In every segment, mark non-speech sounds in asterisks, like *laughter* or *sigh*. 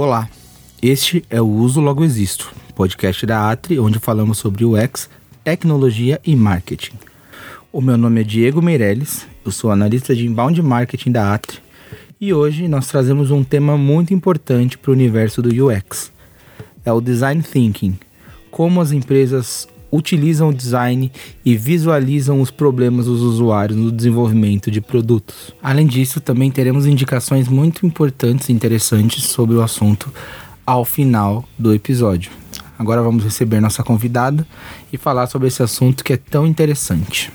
Olá, este é o Uso Logo Existo, podcast da Atri, onde falamos sobre UX, tecnologia e marketing. O meu nome é Diego Meirelles, eu sou analista de inbound marketing da Atri e hoje nós trazemos um tema muito importante para o universo do UX. É o design thinking, como as empresas utilizam o design e visualizam os problemas dos usuários no desenvolvimento de produtos. Além disso, também teremos indicações muito importantes e interessantes sobre o assunto ao final do episódio. Agora vamos receber nossa convidada e falar sobre esse assunto que é tão interessante.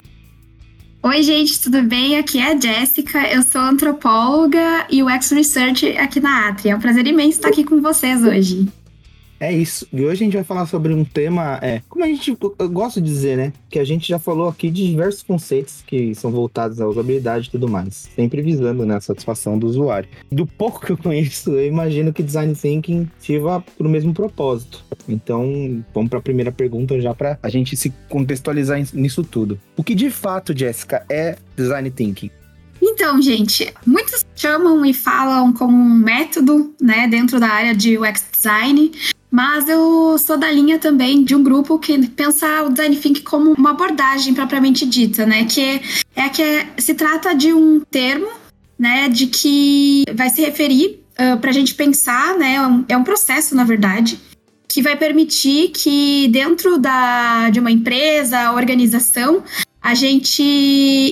Oi, gente, tudo bem? Aqui é a Jéssica, eu sou antropóloga e UX Research aqui na Atria. É um prazer imenso estar aqui com vocês hoje. É isso. E hoje a gente vai falar sobre um tema, é, como a gente eu gosto de dizer, né? Que a gente já falou aqui de diversos conceitos que são voltados à usabilidade e tudo mais, sempre visando né, a satisfação do usuário. Do pouco que eu conheço, eu imagino que design thinking sirva para o mesmo propósito. Então, vamos para a primeira pergunta já para a gente se contextualizar nisso tudo. O que de fato, Jéssica, é design thinking? Então, gente, muitos chamam e falam como um método, né, dentro da área de UX design, mas eu sou da linha também de um grupo que pensa o design thinking como uma abordagem propriamente dita, né? Que é que se trata de um termo, né? De que vai se referir uh, para a gente pensar, né? É um processo, na verdade, que vai permitir que dentro da, de uma empresa, organização, a gente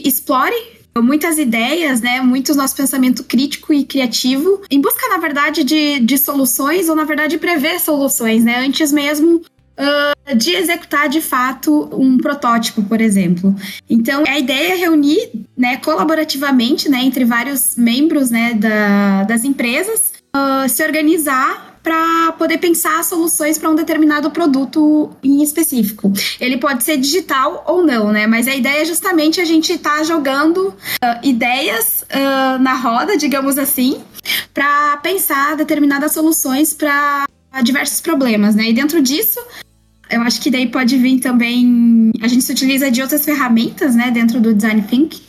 explore muitas ideias, né? Muito nosso pensamento crítico e criativo, em busca, na verdade, de, de soluções, ou na verdade, prever soluções, né? Antes mesmo Uh, de executar de fato um protótipo, por exemplo. Então, a ideia é reunir né, colaborativamente né, entre vários membros né, da, das empresas, uh, se organizar para poder pensar soluções para um determinado produto em específico. Ele pode ser digital ou não, né? Mas a ideia é justamente a gente estar tá jogando uh, ideias uh, na roda, digamos assim, para pensar determinadas soluções para diversos problemas, né? E dentro disso, eu acho que daí pode vir também. A gente se utiliza de outras ferramentas, né, dentro do Design Think,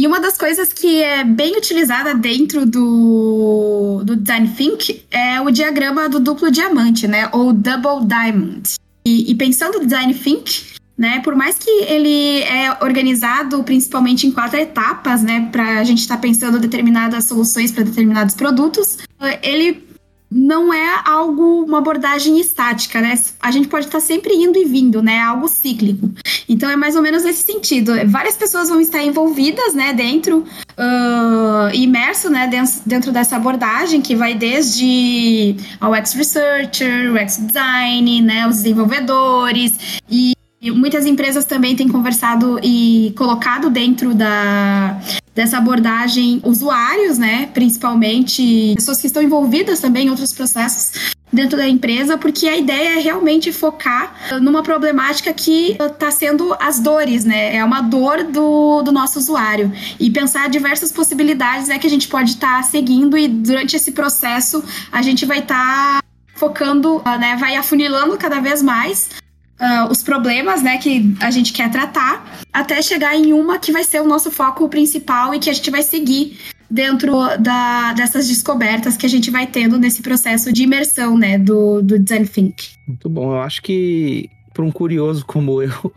e uma das coisas que é bem utilizada dentro do, do Design Think é o diagrama do duplo diamante, né? Ou Double Diamond. E, e pensando no Design Think, né? Por mais que ele é organizado principalmente em quatro etapas, né? Para a gente estar tá pensando determinadas soluções para determinados produtos, ele não é algo, uma abordagem estática, né? A gente pode estar sempre indo e vindo, né? É algo cíclico. Então é mais ou menos nesse sentido. Várias pessoas vão estar envolvidas, né, dentro, uh, imerso, né, dentro, dessa abordagem que vai desde ao UX Researcher, UX Design, né, os desenvolvedores e e muitas empresas também têm conversado e colocado dentro da, dessa abordagem usuários, né? Principalmente pessoas que estão envolvidas também em outros processos dentro da empresa, porque a ideia é realmente focar numa problemática que está sendo as dores, né? É uma dor do, do nosso usuário. E pensar diversas possibilidades é que a gente pode estar tá seguindo e durante esse processo a gente vai estar tá focando, né? Vai afunilando cada vez mais uh, os problemas, né, que a gente quer tratar, até chegar em uma que vai ser o nosso foco principal e que a gente vai seguir dentro da, dessas descobertas que a gente vai tendo nesse processo de imersão, né, do, do Design Think. Muito bom. Eu acho que para um curioso como eu, *laughs*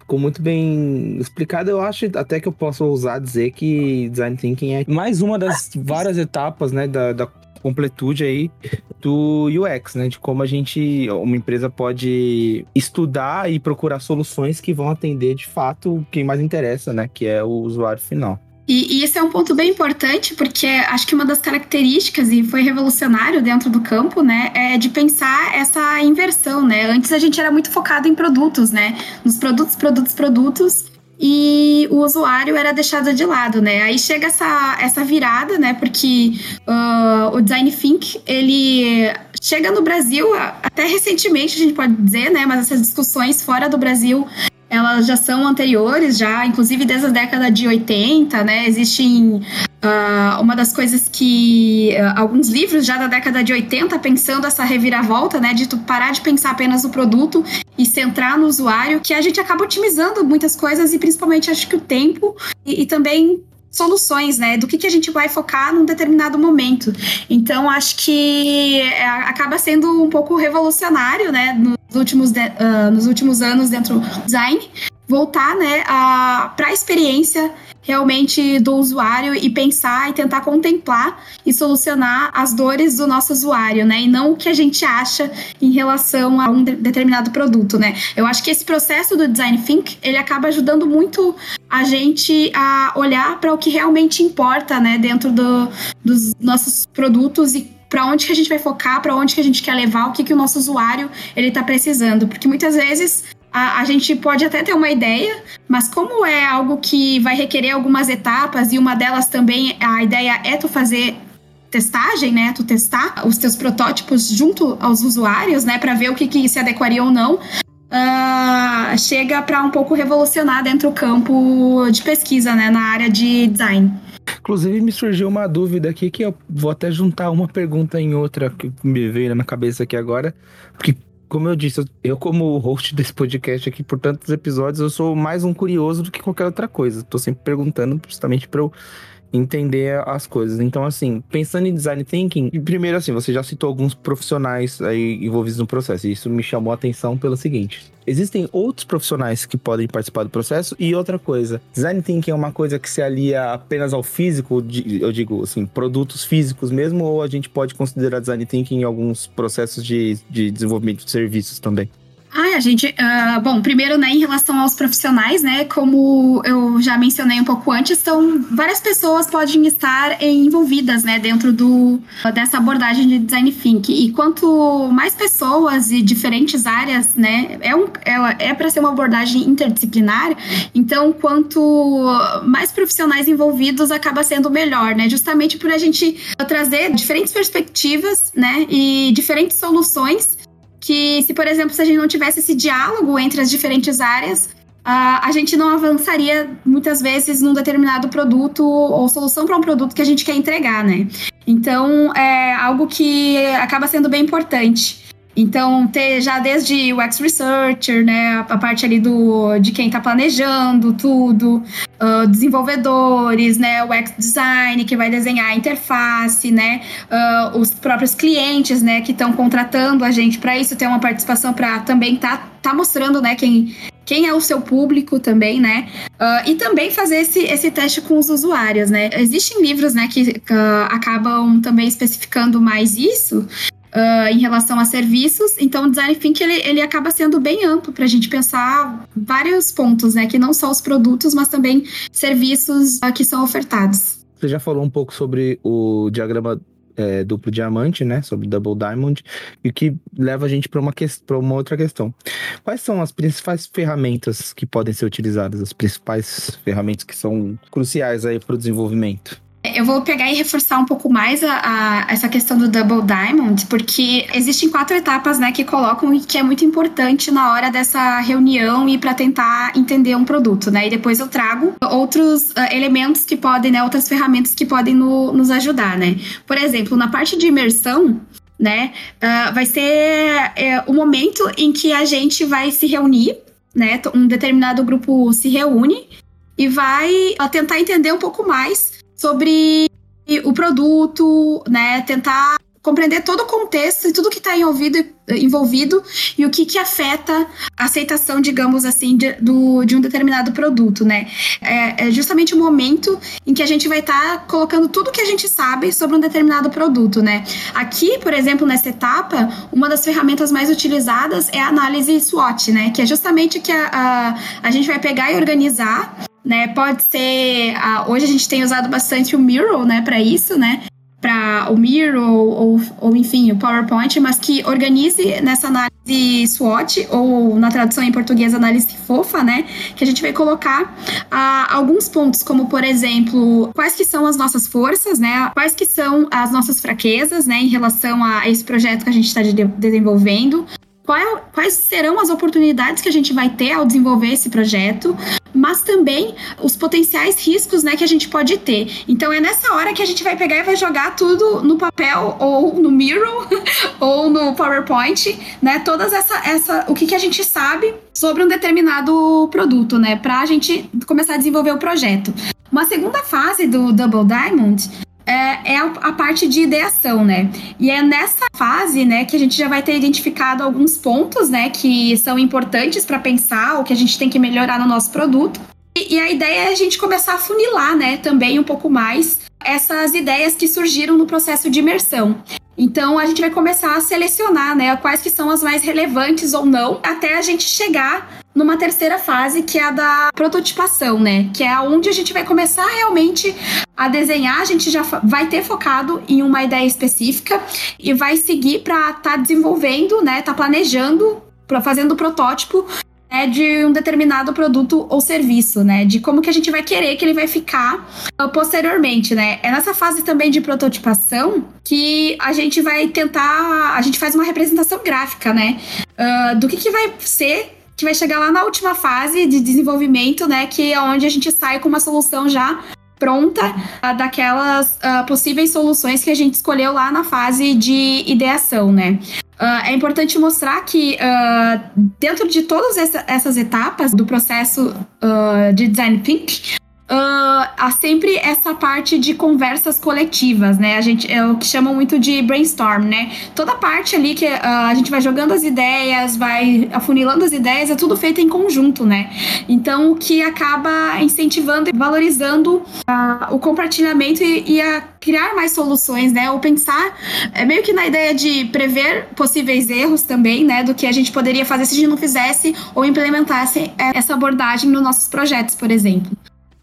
ficou muito bem explicado. Eu acho até que eu posso ousar dizer que Design Thinking é mais uma das várias etapas, né, da, da completude aí do UX, né? De como a gente, uma empresa pode estudar e procurar soluções que vão atender de fato quem mais interessa, né? Que é o usuário final. E, e isso é um ponto bem importante, porque acho que uma das características, e foi revolucionário dentro do campo, né, é de pensar essa inversão, né? Antes a gente era muito focado em produtos, né? Nos produtos, produtos, produtos e o usuário era deixado de lado, né? Aí chega essa, essa virada, né? Porque uh, o Design Think, ele chega no Brasil, até recentemente a gente pode dizer, né? Mas essas discussões fora do Brasil elas já são anteriores, já, inclusive desde a década de 80, né? Existem uh, uma das coisas que uh, alguns livros já da década de 80 pensando essa reviravolta, né? De tu parar de pensar apenas no produto e centrar no usuário, que a gente acaba otimizando muitas coisas e principalmente acho que o tempo e, e também soluções, né? Do que, que a gente vai focar num determinado momento. Então, acho que é, acaba sendo um pouco revolucionário, né? Nos últimos, uh, nos últimos anos dentro do design, voltar, né, para a experiência realmente do usuário e pensar e tentar contemplar e solucionar as dores do nosso usuário, né? E não o que a gente acha em relação a um de determinado produto, né? Eu acho que esse processo do design think, ele acaba ajudando muito a gente a olhar para o que realmente importa, né, dentro do, dos nossos produtos e para onde que a gente vai focar, para onde que a gente quer levar, o que que o nosso usuário ele está precisando, porque muitas vezes a, a, gente pode até ter uma ideia, mas como é algo que vai requerer algumas etapas e uma delas também a ideia é tu fazer testagem, né? Tu testar os teus protótipos junto aos usuários, né? Para ver o que, que se adequaria ou não. Uh, chega para um pouco revolucionar dentro do campo de pesquisa, né? Na área de design. Inclusive, me surgiu uma dúvida aqui que eu vou até juntar uma pergunta em outra que me veio na cabeça aqui agora. Porque como eu disse, eu como host desse podcast aqui por tantos episódios, eu sou mais um curioso do que qualquer outra coisa. Tô sempre perguntando justamente para eu entender as coisas. Então, assim, pensando em design thinking, primeiro assim, você já citou alguns profissionais aí envolvidos no processo, e isso me chamou a atenção pelo seguinte. Existem outros profissionais que podem participar do processo e outra coisa, design thinking é uma coisa que se alia apenas ao físico, eu digo assim, produtos físicos mesmo, ou a gente pode considerar design thinking em alguns processos de, de desenvolvimento de serviços também? Ah, a gente. Uh, bom, primeiro, né, em relação aos profissionais, né, como eu já mencionei um pouco antes, então várias pessoas podem estar envolvidas, né, dentro do, dessa abordagem de design thinking. E quanto mais pessoas e diferentes áreas, né, é, um, é, é para ser uma abordagem interdisciplinar, então quanto mais profissionais envolvidos, acaba sendo melhor, né, justamente por a gente trazer diferentes perspectivas, né, e diferentes soluções que se, por exemplo, se a gente não tivesse esse diálogo entre as diferentes áreas, uh, a gente não avançaria muitas vezes num determinado produto ou solução para um produto que a gente quer entregar, né? Então, é algo que acaba sendo bem importante. Então, ter já desde o UX Researcher, né, a parte ali do, de quem está planejando tudo, uh, desenvolvedores, né, o UX Design, que vai desenhar a interface, né, uh, os próprios clientes, né, que estão contratando a gente para isso, ter uma participação para também estar tá, tá mostrando, né, quem, quem é o seu público também, né? Uh, e também fazer esse, esse teste com os usuários, né? Existem livros, né, que uh, acabam também especificando mais isso, uh, em relação a serviços. Então, o design thinking ele, ele acaba sendo bem amplo para a gente pensar vários pontos, né? Que não só os produtos, mas também serviços uh, que são ofertados. Você já falou um pouco sobre o diagrama é, duplo diamante, né? Sobre Double Diamond, e o que leva a gente para uma, uma outra questão. Quais são as principais ferramentas que podem ser utilizadas, as principais ferramentas que são cruciais aí para o desenvolvimento? Eu vou pegar e reforçar um pouco mais a, a, essa questão do Double Diamond, porque existem quatro etapas, né, que colocam e que é muito importante na hora dessa reunião e para tentar entender um produto, né? E depois eu trago outros uh, elementos que podem, né, outras ferramentas que podem no, nos ajudar, né? Por exemplo, na parte de imersão, né, uh, vai ser uh, o momento em que a gente vai se reunir, né? Um determinado grupo se reúne e vai tentar entender um pouco mais sobre o produto, né? Tentar compreender todo o contexto e tudo que está envolvido, envolvido e o que, que afeta a aceitação, digamos assim, de, do, de um determinado produto, né? É, é, justamente o momento em que a gente vai estar tá colocando tudo que a gente sabe sobre um determinado produto, né? Aqui, por exemplo, nessa etapa, uma das ferramentas mais utilizadas é a análise SWOT, né? Que é justamente que a, a, a gente vai pegar e organizar né? Pode ser. Uh, hoje a gente tem usado bastante o Miro, né, para isso, né? Para o Miro ou, ou, enfim, o PowerPoint, mas que organize nessa análise SWOT, ou na tradução em português, análise fofa, né? Que a gente vai colocar uh, alguns pontos, como por exemplo, quais que são as nossas forças, né? Quais que são as nossas fraquezas, né? Em relação a esse projeto que a gente está de desenvolvendo quais serão as oportunidades que a gente vai ter ao desenvolver esse projeto, mas também os potenciais riscos né, que a gente pode ter. Então é nessa hora que a gente vai pegar e vai jogar tudo no papel ou no Miro *laughs* ou no PowerPoint, né? Todas essa, essa o que, que a gente sabe sobre um determinado produto, né? Para a gente começar a desenvolver o projeto. Uma segunda fase do Double Diamond é, é a, a, parte de ideação, né? E é nessa fase, né, que a gente já vai ter identificado alguns pontos, né, que são importantes para pensar o que a gente tem que melhorar no nosso produto. E, e, a ideia é a gente começar a funilar, né, também um pouco mais essas ideias que surgiram no processo de imersão. Então a gente vai começar a selecionar, né, quais que são as mais relevantes ou não, até a gente chegar numa terceira fase, que é a da prototipação, né? Que é onde a gente vai começar realmente a desenhar, a gente já vai ter focado em uma ideia específica e vai seguir para estar tá desenvolvendo, né? Tá planejando, pra, fazendo o protótipo né, de um determinado produto ou serviço, né? De como que a gente vai querer que ele vai ficar uh, posteriormente, né? É nessa fase também de prototipação que a gente vai tentar, a gente faz uma representação gráfica, né? Uh, do que, que vai ser que vai chegar lá na última fase de desenvolvimento, né? Que é onde a gente sai com uma solução já pronta uh, daquelas uh, possíveis soluções que a gente escolheu lá na fase de ideação, né? Uh, é importante mostrar que dentro de todas essa, essas etapas do processo de design thinking, uh, há sempre essa parte de conversas coletivas, né? A gente é o que chamam muito de brainstorm, né? Toda parte ali que uh, a gente vai jogando as ideias, vai afunilando as ideias, é tudo feito em conjunto, né? Então, o que acaba incentivando e valorizando uh, o compartilhamento e, e a criar mais soluções, né? Ou pensar é meio que na ideia de prever possíveis erros também, né? Do que a gente poderia fazer se a gente não fizesse ou implementasse essa abordagem nos nossos projetos, por exemplo.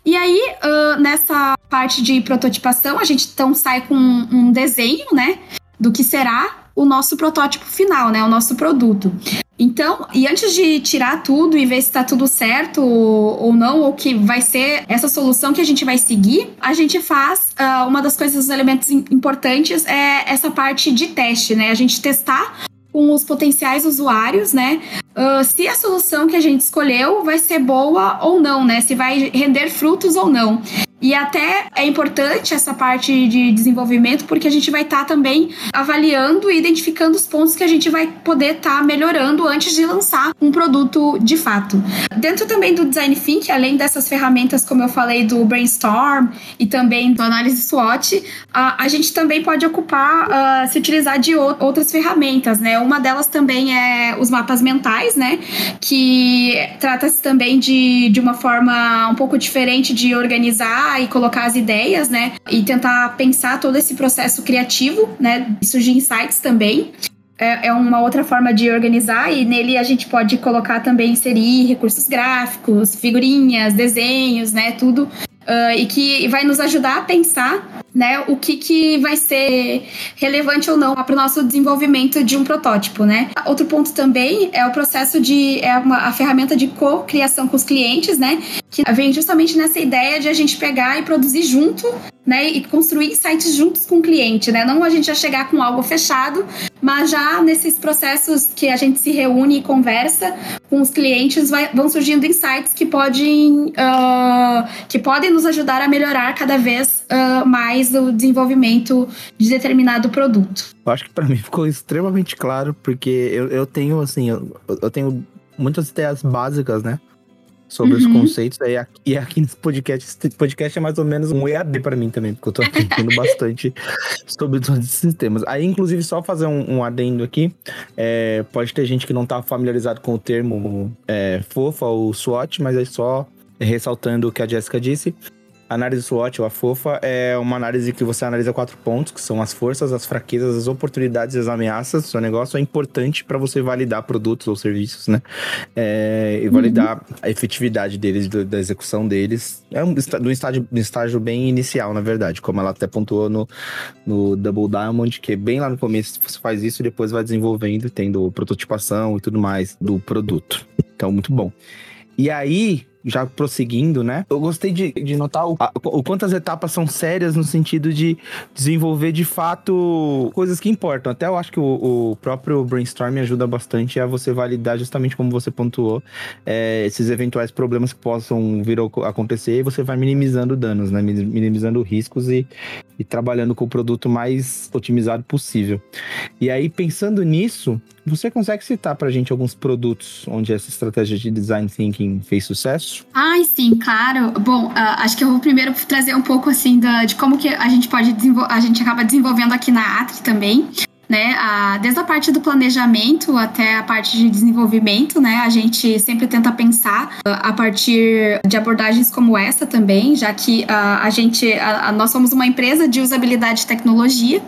E aí, uh, nessa parte de prototipação, a gente então sai com um desenho, né, do que será o nosso protótipo final, né, o nosso produto. Então, e antes de tirar tudo e ver se está tudo certo ou não, ou que vai ser essa solução que a gente vai seguir, a gente faz uh, uma das coisas, os elementos importantes é essa parte de teste, né? A gente testar com os potenciais usuários, né? Uh, se a solução que a gente escolheu vai ser boa ou não, né? Se vai render frutos ou não. E até é importante essa parte de desenvolvimento, porque a gente vai estar tá também avaliando e identificando os pontos que a gente vai poder estar tá melhorando antes de lançar um produto de fato. Dentro também do Design Think, além dessas ferramentas, como eu falei, do Brainstorm e também do Análise SWOT, a, a gente também pode ocupar, uh, se utilizar de outras ferramentas, né? Uma delas também é os mapas mentais, né? Que trata-se também de, de uma forma um pouco diferente de organizar e colocar as ideias, né? E tentar pensar todo esse processo criativo, né? Surgir insights também. É, é uma outra forma de organizar e nele a gente pode colocar também, inserir recursos gráficos, figurinhas, desenhos, né? Tudo Uh, e que vai nos ajudar a pensar né, o que, que vai ser relevante ou não para o nosso desenvolvimento de um protótipo, né? Outro ponto também é o processo de é uma, a ferramenta de co-criação com os clientes, né? Que vem justamente nessa ideia de a gente pegar e produzir junto né, e construir insights juntos com o cliente, né? Não a gente já chegar com algo fechado, mas já nesses processos que a gente se reúne e conversa com os clientes, vai, vão surgindo insights que podem, uh, que podem nos ajudar a melhorar cada vez uh, mais o desenvolvimento de determinado produto. Eu acho que para *laughs* mim ficou extremamente claro, porque eu, eu tenho, assim, eu, eu tenho muitas ideias básicas, né? Sobre uhum. os conceitos. E aqui, e aqui nesse podcast, esse podcast é mais ou menos um EAD para mim também, porque eu tô aprendendo *laughs* bastante sobre todos esses temas. Aí, inclusive, só fazer um, um adendo aqui, é, pode ter gente que não tá familiarizado com o termo é, FOFA ou SWOT, mas é só ressaltando o que a Jéssica disse. Análise SWOT, ou a FOFA, é uma análise que você analisa quatro pontos, que são as forças, as fraquezas, as oportunidades e as ameaças do seu negócio. É importante para você validar produtos ou serviços, né? É, e validar uhum. a efetividade deles, do, da execução deles. É um, do estágio, um estágio bem inicial, na verdade, como ela até pontuou no, no Double Diamond, que é bem lá no começo você faz isso e depois vai desenvolvendo, tendo prototipação e tudo mais do produto. Então, muito bom. E aí, já prosseguindo, né? Eu gostei de, de notar o, a, o quanto as etapas são sérias no sentido de desenvolver de fato coisas que importam. Até eu acho que o, o próprio brainstorming ajuda bastante a você validar, justamente como você pontuou, é, esses eventuais problemas que possam vir a acontecer e você vai minimizando danos, né? Minimizando riscos e, e trabalhando com o produto mais otimizado possível. E aí, pensando nisso, Você consegue citar para a gente alguns produtos onde essa estratégia de design thinking fez sucesso? Ai, sim, claro. Bom, uh, acho que eu vou primeiro trazer um pouco assim da, de como que a gente pode a gente acaba desenvolvendo aqui na Atri também. Né, a, desde a parte do planejamento até a parte de desenvolvimento, né, a gente sempre tenta pensar uh, a partir de abordagens como essa também, já que uh, a gente, a, nós somos uma empresa de usabilidade de tecnologia,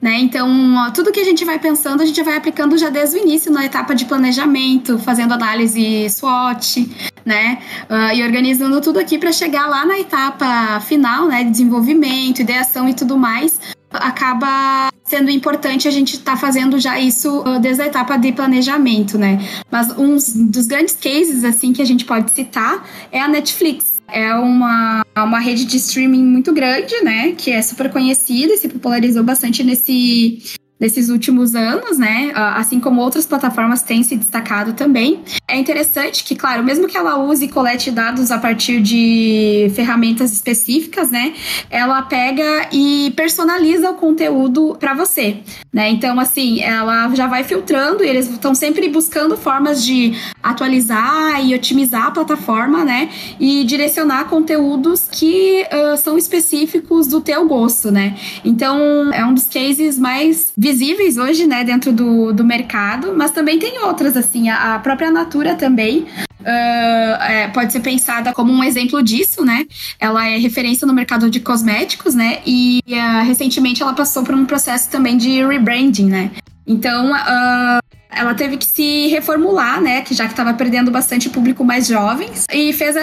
né? Então, tudo que a gente vai pensando, a gente vai aplicando já desde o início, na etapa de planejamento, fazendo análise SWOT, né? Uh, e organizando tudo aqui para chegar lá na etapa final, né? Desenvolvimento, ideação e tudo mais. Acaba sendo importante a gente estar tá fazendo já isso uh, desde a etapa de planejamento, né? Mas um dos grandes cases, assim, que a gente pode citar é a Netflix é uma, uma rede de streaming muito grande, né? Que é super conhecida e se popularizou bastante nesse, nesses últimos anos, né? Assim como outras plataformas têm se destacado também. É interessante que, claro, mesmo que ela use e colete dados a partir de ferramentas específicas, né? Ela pega e personaliza o conteúdo para você, né? Então, assim, ela já vai filtrando e eles estão sempre buscando formas de atualizar e otimizar a plataforma, né? E direcionar conteúdos que uh, são específicos do teu gosto, né? Então, é um dos cases mais visíveis hoje, né, dentro do, do mercado, mas também tem outras, assim, a, a própria Natura também. Uh, é, pode ser pensada como um exemplo disso, né? Ela é referência no mercado de cosméticos, né? E uh, recentemente ela passou por um processo também de rebranding, né? Então, uh, ela teve que se reformular, né? Que já que estava perdendo bastante público mais jovens. E fez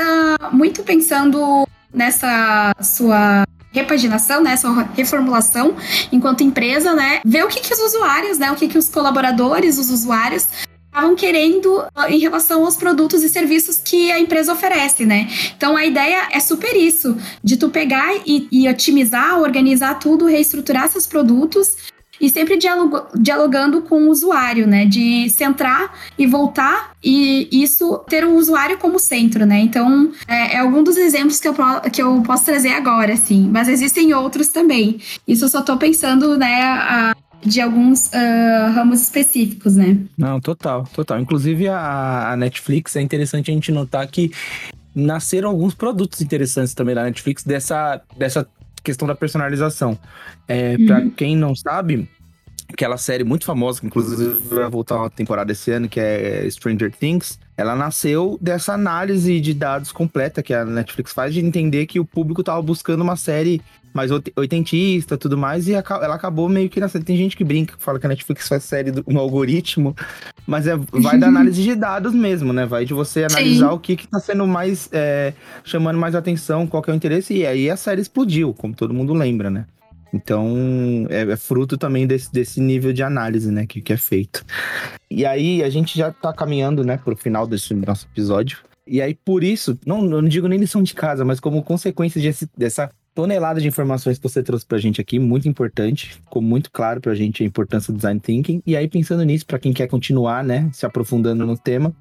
muito pensando nessa sua repaginação, né, sua reformulação enquanto empresa, né, ver o que, que os usuários, né, o que, que os colaboradores, os usuários estavam querendo ah, em relação aos produtos e serviços que a empresa oferece, né? Então a ideia é super isso, de tu pegar e, e otimizar, organizar tudo, reestruturar seus produtos e sempre dialogando com o usuário, né? De centrar e voltar e isso ter o usuário como centro, né? Então, é, é algum dos exemplos que eu, que eu posso trazer agora, assim. Mas existem outros também. Isso eu só tô pensando, né, a, de alguns uh, ramos específicos, né? Não, total, total. Inclusive a, a Netflix é interessante a gente notar que nasceram alguns produtos interessantes também da Netflix dessa, dessa questão da personalização. É, uhum. Para quem não sabe, aquela série muito famosa, que inclusive vai voltar uma temporada esse ano, que é Stranger Things, ela nasceu dessa análise de dados completa que a Netflix faz de entender que o público estava buscando uma série mais oitentista tudo mais, e ela acabou meio que nascendo. Tem gente que brinca, fala que a Netflix faz série no algoritmo, mas é, vai da *laughs* análise de dados mesmo, né? Vai de você analisar Sim. o que está sendo mais. É, chamando mais atenção, qual é o interesse, e aí a série explodiu, como todo mundo lembra, né? Então, é, é, fruto também desse, desse nível de análise, né, que, que é feito. E aí, a gente já tá caminhando, né, pro final desse nosso episódio. E aí, por isso, não, não digo nem lição de casa, mas como consequência desse, dessa tonelada de informações que você trouxe pra gente aqui, muito importante, ficou muito claro pra gente a importância do design thinking. E aí, pensando nisso, para quem quer continuar, né, se aprofundando no tema,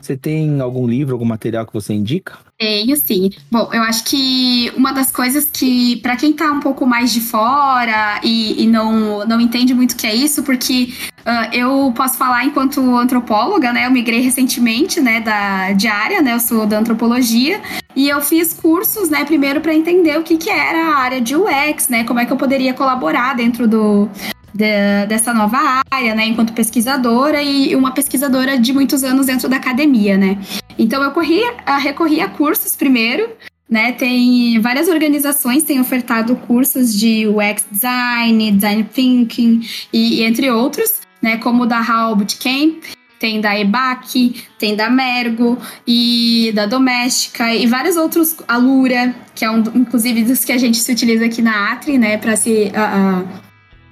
você tem algum livro, algum material que você indica? Tenho, sim. Bom, eu acho que uma das coisas que, para quem tá um pouco mais de fora e, e, não, não entende muito o que é isso, porque uh, eu posso falar enquanto antropóloga, né? Eu migrei recentemente, né, da, área, né? Eu sou da antropologia. E eu fiz cursos, né, primeiro para entender o que, que era a área de UX, né? Como é que eu poderia colaborar dentro do, de, dessa nova área, né, enquanto pesquisadora e uma pesquisadora de muitos anos dentro da academia, né. Então eu corri, recorri a cursos primeiro, né, tem várias organizações têm ofertado cursos de UX design, design thinking e, e entre outros, né, como o da HAL Bootcamp, tem da EBAC, tem da Mergo e da Doméstica e vários outros, a Lura, que é um, inclusive dos que a gente se utiliza aqui na Atri, né, para se uh, uh,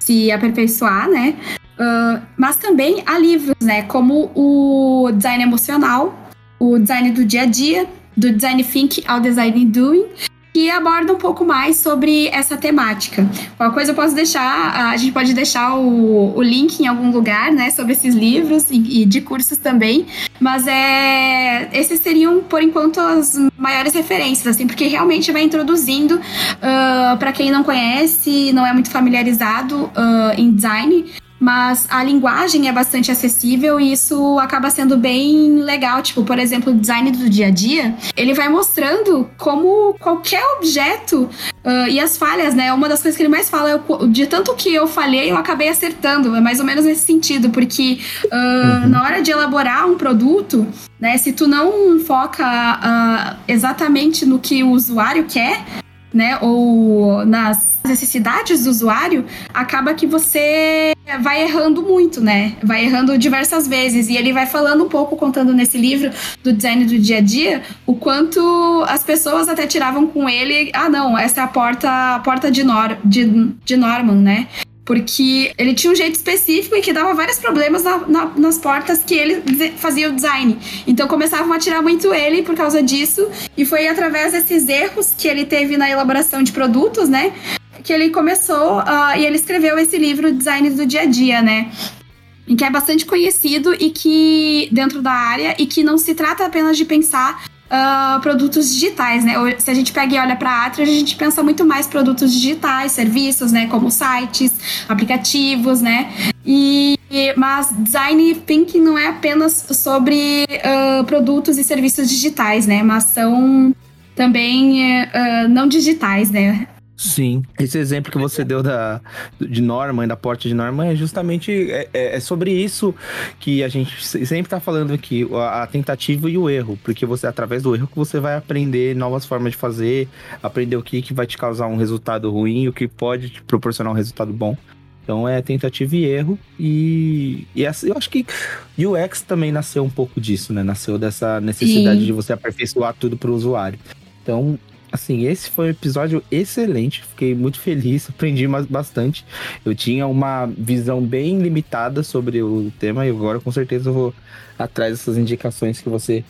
se aperfeiçoar, né? Uh, mas também há livros, né? Como o design emocional, o design do dia a dia, do design think ao design doing, que aborda um pouco mais sobre essa temática. Qualquer coisa eu posso deixar, a gente pode deixar o, o link em algum lugar, né, sobre esses livros e, e de cursos também. Mas é, esses seriam, por enquanto, as maiores referências, assim, porque realmente vai introduzindo, uh, para quem não conhece, não é muito familiarizado uh, em design, mas a linguagem é bastante acessível e isso acaba sendo bem legal. Tipo, por exemplo, o design do dia a dia, ele vai mostrando como qualquer objeto uh, e as falhas, né? Uma das coisas que ele mais fala é o, de tanto que eu falhei, eu acabei acertando. É mais ou menos nesse sentido, porque uh, uhum. na hora de elaborar um produto, né? Se tu não foca uh, exatamente no que o usuário quer, né? Ou nas necessidades do usuário, acaba que você vai errando muito, né? Vai errando diversas vezes. E ele vai falando um pouco, contando nesse livro do design do dia a dia, o quanto as pessoas até tiravam com ele. Ah, não, essa é a porta, a porta de, Nor de, de Norman, né? porque ele tinha um jeito específico e que dava vários problemas na, na, nas portas que ele fazia o design. Então começavam a tirar muito ele por causa disso, e foi através desses erros que ele teve na elaboração de produtos, né? Que ele começou uh, e ele escreveu esse livro Design do Dia a Dia, né? que é bastante conhecido e que dentro da área e que não se trata apenas de pensar uh, produtos digitais, né? Se a gente pega e olha para a Atria, a gente pensa muito mais produtos digitais, serviços, né? Como sites, aplicativos, né? E, mas design thinking não é apenas sobre uh, produtos e serviços digitais, né? Mas são também uh, não digitais, né? Sim, esse exemplo que você deu da, de Norman, da porta de Norman, é justamente é, é, é sobre isso que a gente sempre está falando aqui, a, a, tentativa e o erro, porque você através do erro que você vai aprender novas formas de fazer, aprender o que, que vai te causar um resultado ruim, o que pode te proporcionar um resultado bom. Então é tentativa e erro e, e essa, eu acho que UX também nasceu um pouco disso, né? Nasceu dessa necessidade Sim. de você aperfeiçoar tudo para o usuário. Então Assim, esse foi um episódio excelente. Fiquei muito feliz, *laughs* aprendi bastante. Eu tinha uma visão bem limitada sobre o tema e agora com certeza eu vou atrás dessas indicações que você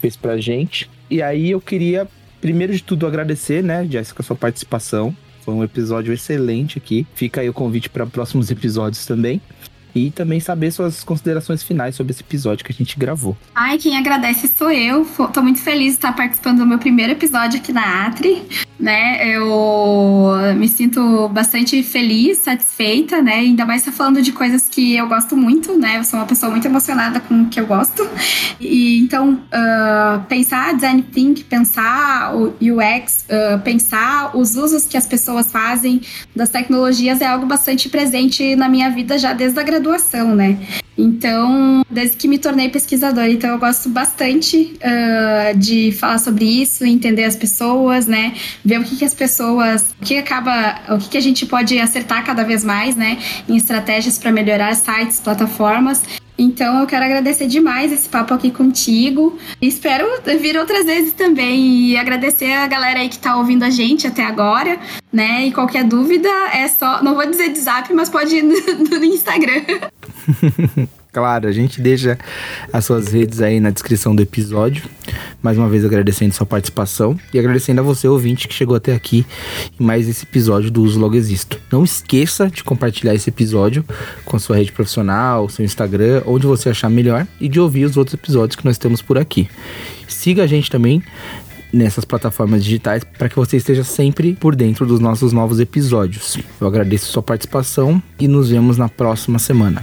fez pra gente. E aí eu queria, primeiro de tudo, agradecer, né, Jéssica, a sua participação. Foi um episódio excelente aqui. Fica aí o convite para próximos episódios também e também saber suas considerações finais sobre esse episódio que a gente gravou. Ai, quem agradece sou eu. Tô muito feliz de estar participando do meu primeiro episódio aqui na Atri, né? Eu me sinto bastante feliz, satisfeita, né? Ainda mais tá falando de coisas que eu gosto muito, né? Eu sou uma pessoa muito emocionada com o que eu gosto. E então, uh, pensar design thinking, pensar o UX, uh, pensar os usos que as pessoas fazem das tecnologias é algo bastante presente na minha vida já desde a graduação, né? Então, desde que me tornei pesquisadora, então eu gosto bastante uh, de falar sobre isso, entender as pessoas, né? Ver o que, que as pessoas, o que acaba, o que, que a gente pode acertar cada vez mais, né? Em estratégias para melhorar sites, plataformas. Então eu quero agradecer demais esse papo aqui contigo. Espero vir outras vezes também e agradecer a galera aí que tá ouvindo a gente até agora, né? E qualquer dúvida é só, não vou dizer de zap, mas pode ir no, *laughs* no Instagram. *laughs* Claro, a gente deixa as suas redes aí na descrição do episódio. Mais uma vez agradecendo sua participação e agradecendo a você, ouvinte, que chegou até aqui em mais esse episódio do Uso Logo Existo. Não esqueça de compartilhar esse episódio com a sua rede profissional, seu Instagram, onde você achar melhor, e de ouvir os outros episódios que nós temos por aqui. Siga a gente também nessas plataformas digitais para que você esteja sempre por dentro dos nossos novos episódios. Eu agradeço sua participação e nos vemos na próxima semana.